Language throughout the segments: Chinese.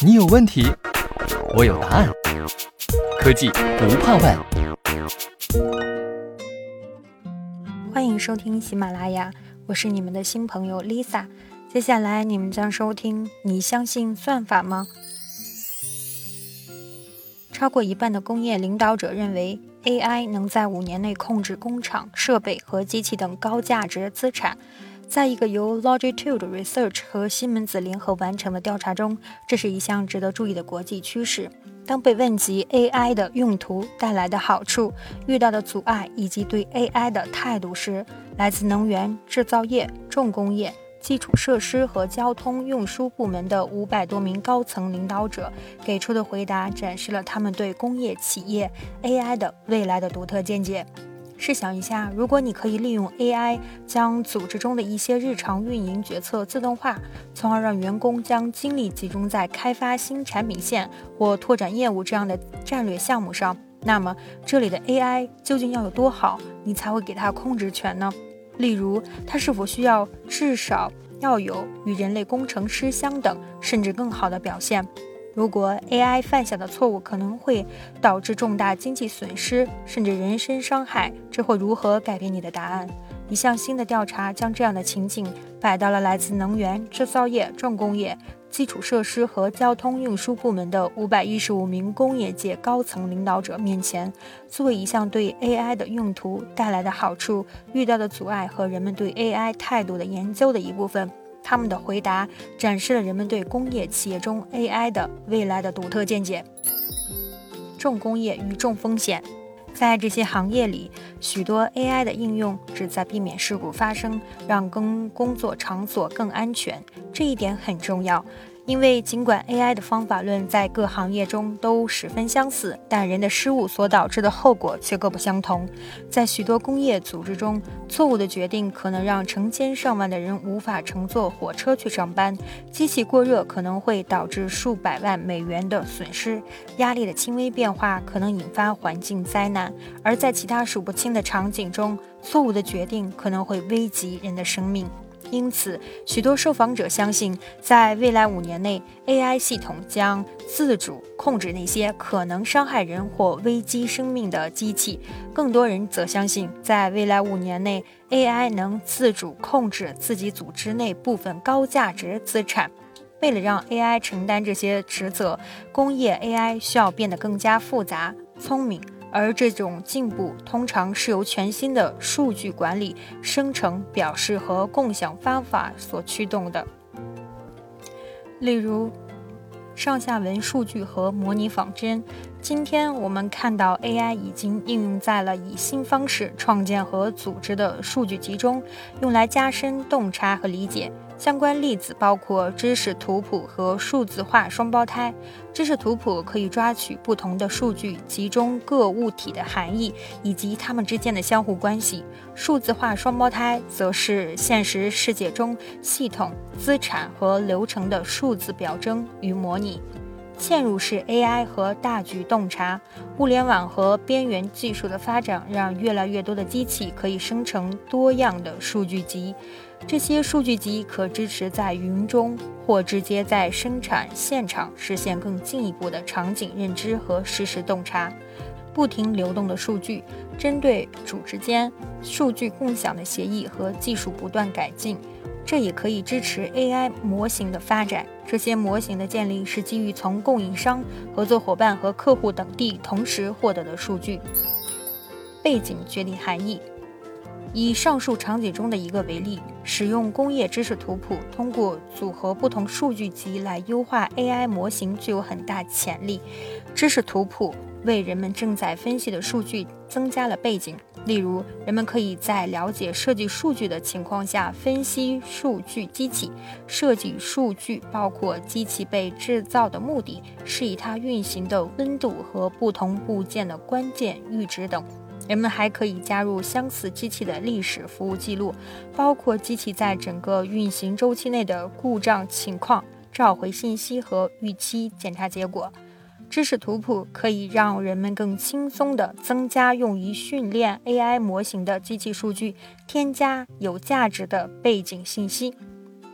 你有问题，我有答案。科技不怕问。欢迎收听喜马拉雅，我是你们的新朋友 Lisa。接下来你们将收听：你相信算法吗？超过一半的工业领导者认为，AI 能在五年内控制工厂、设备和机器等高价值资产。在一个由 Longitude Research 和西门子联合完成的调查中，这是一项值得注意的国际趋势。当被问及 AI 的用途带来的好处、遇到的阻碍以及对 AI 的态度时，来自能源、制造业、重工业、基础设施和交通运输部门的五百多名高层领导者给出的回答，展示了他们对工业企业 AI 的未来的独特见解。试想一下，如果你可以利用 AI 将组织中的一些日常运营决策自动化，从而让员工将精力集中在开发新产品线或拓展业务这样的战略项目上，那么这里的 AI 究竟要有多好，你才会给它控制权呢？例如，它是否需要至少要有与人类工程师相等，甚至更好的表现？如果 AI 犯下的错误可能会导致重大经济损失，甚至人身伤害，这会如何改变你的答案？一项新的调查将这样的情景摆到了来自能源、制造业、重工业、基础设施和交通运输部门的五百一十五名工业界高层领导者面前，作为一项对 AI 的用途带来的好处、遇到的阻碍和人们对 AI 态度的研究的一部分。他们的回答展示了人们对工业企业中 AI 的未来的独特见解。重工业与重风险，在这些行业里，许多 AI 的应用旨在避免事故发生，让工工作场所更安全。这一点很重要。因为尽管 AI 的方法论在各行业中都十分相似，但人的失误所导致的后果却各不相同。在许多工业组织中，错误的决定可能让成千上万的人无法乘坐火车去上班；机器过热可能会导致数百万美元的损失；压力的轻微变化可能引发环境灾难；而在其他数不清的场景中，错误的决定可能会危及人的生命。因此，许多受访者相信，在未来五年内，AI 系统将自主控制那些可能伤害人或危及生命的机器。更多人则相信，在未来五年内，AI 能自主控制自己组织内部分高价值资产。为了让 AI 承担这些职责，工业 AI 需要变得更加复杂、聪明。而这种进步通常是由全新的数据管理、生成、表示和共享方法所驱动的，例如上下文数据和模拟仿真。今天我们看到 AI 已经应用在了以新方式创建和组织的数据集中，用来加深洞察和理解。相关例子包括知识图谱和数字化双胞胎。知识图谱可以抓取不同的数据，集中各物体的含义以及它们之间的相互关系。数字化双胞胎则是现实世界中系统、资产和流程的数字表征与模拟。嵌入式 AI 和大局洞察，物联网和边缘技术的发展，让越来越多的机器可以生成多样的数据集。这些数据集可支持在云中或直接在生产现场实现更进一步的场景认知和实时洞察。不停流动的数据，针对组织间数据共享的协议和技术不断改进。这也可以支持 AI 模型的发展。这些模型的建立是基于从供应商、合作伙伴和客户等地同时获得的数据。背景决定含义。以上述场景中的一个为例，使用工业知识图谱，通过组合不同数据集来优化 AI 模型，具有很大潜力。知识图谱。为人们正在分析的数据增加了背景，例如，人们可以在了解设计数据的情况下分析数据机器。设计数据包括机器被制造的目的、是以它运行的温度和不同部件的关键阈值等。人们还可以加入相似机器的历史服务记录，包括机器在整个运行周期内的故障情况、召回信息和预期检查结果。知识图谱可以让人们更轻松地增加用于训练 AI 模型的机器数据，添加有价值的背景信息。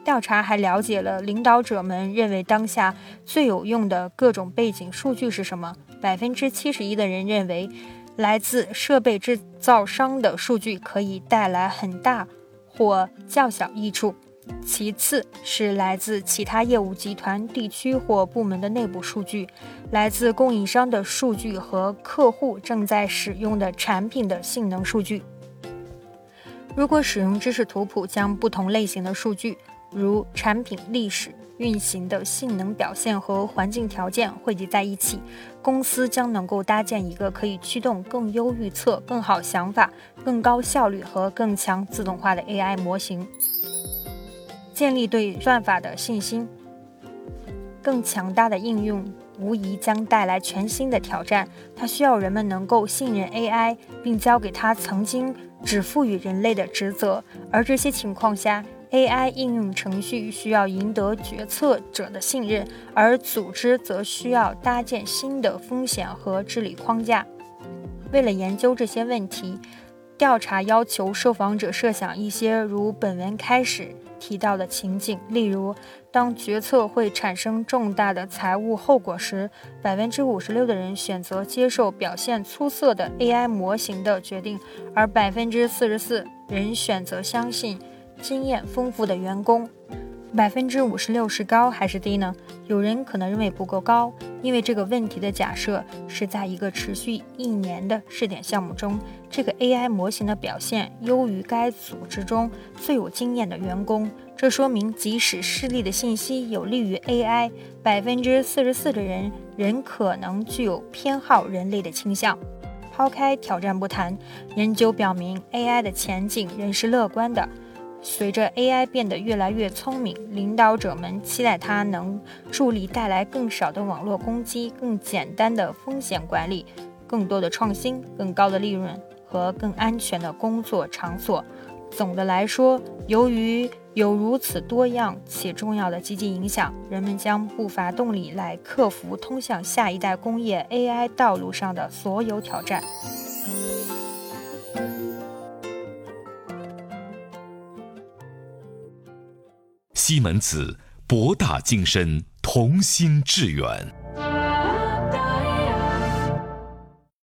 调查还了解了领导者们认为当下最有用的各种背景数据是什么。百分之七十一的人认为，来自设备制造商的数据可以带来很大或较小益处。其次是来自其他业务集团、地区或部门的内部数据，来自供应商的数据和客户正在使用的产品的性能数据。如果使用知识图谱将不同类型的数据，如产品历史、运行的性能表现和环境条件汇集在一起，公司将能够搭建一个可以驱动更优预测、更好想法、更高效率和更强自动化的 AI 模型。建立对算法的信心，更强大的应用无疑将带来全新的挑战。它需要人们能够信任 AI，并交给它曾经只赋予人类的职责。而这些情况下，AI 应用程序需要赢得决策者的信任，而组织则需要搭建新的风险和治理框架。为了研究这些问题，调查要求受访者设想一些如本文开始。提到的情景，例如，当决策会产生重大的财务后果时，百分之五十六的人选择接受表现出色的 AI 模型的决定，而百分之四十四人选择相信经验丰富的员工。百分之五十六是高还是低呢？有人可能认为不够高，因为这个问题的假设是在一个持续一年的试点项目中，这个 AI 模型的表现优于该组织中最有经验的员工。这说明，即使视力的信息有利于 AI，百分之四十四的人仍可能具有偏好人类的倾向。抛开挑战不谈，研究表明 AI 的前景仍是乐观的。随着 AI 变得越来越聪明，领导者们期待它能助力带来更少的网络攻击、更简单的风险管理、更多的创新、更高的利润和更安全的工作场所。总的来说，由于有如此多样且重要的积极影响，人们将不乏动力来克服通向下一代工业 AI 道路上的所有挑战。西门子，博大精深，同心致远。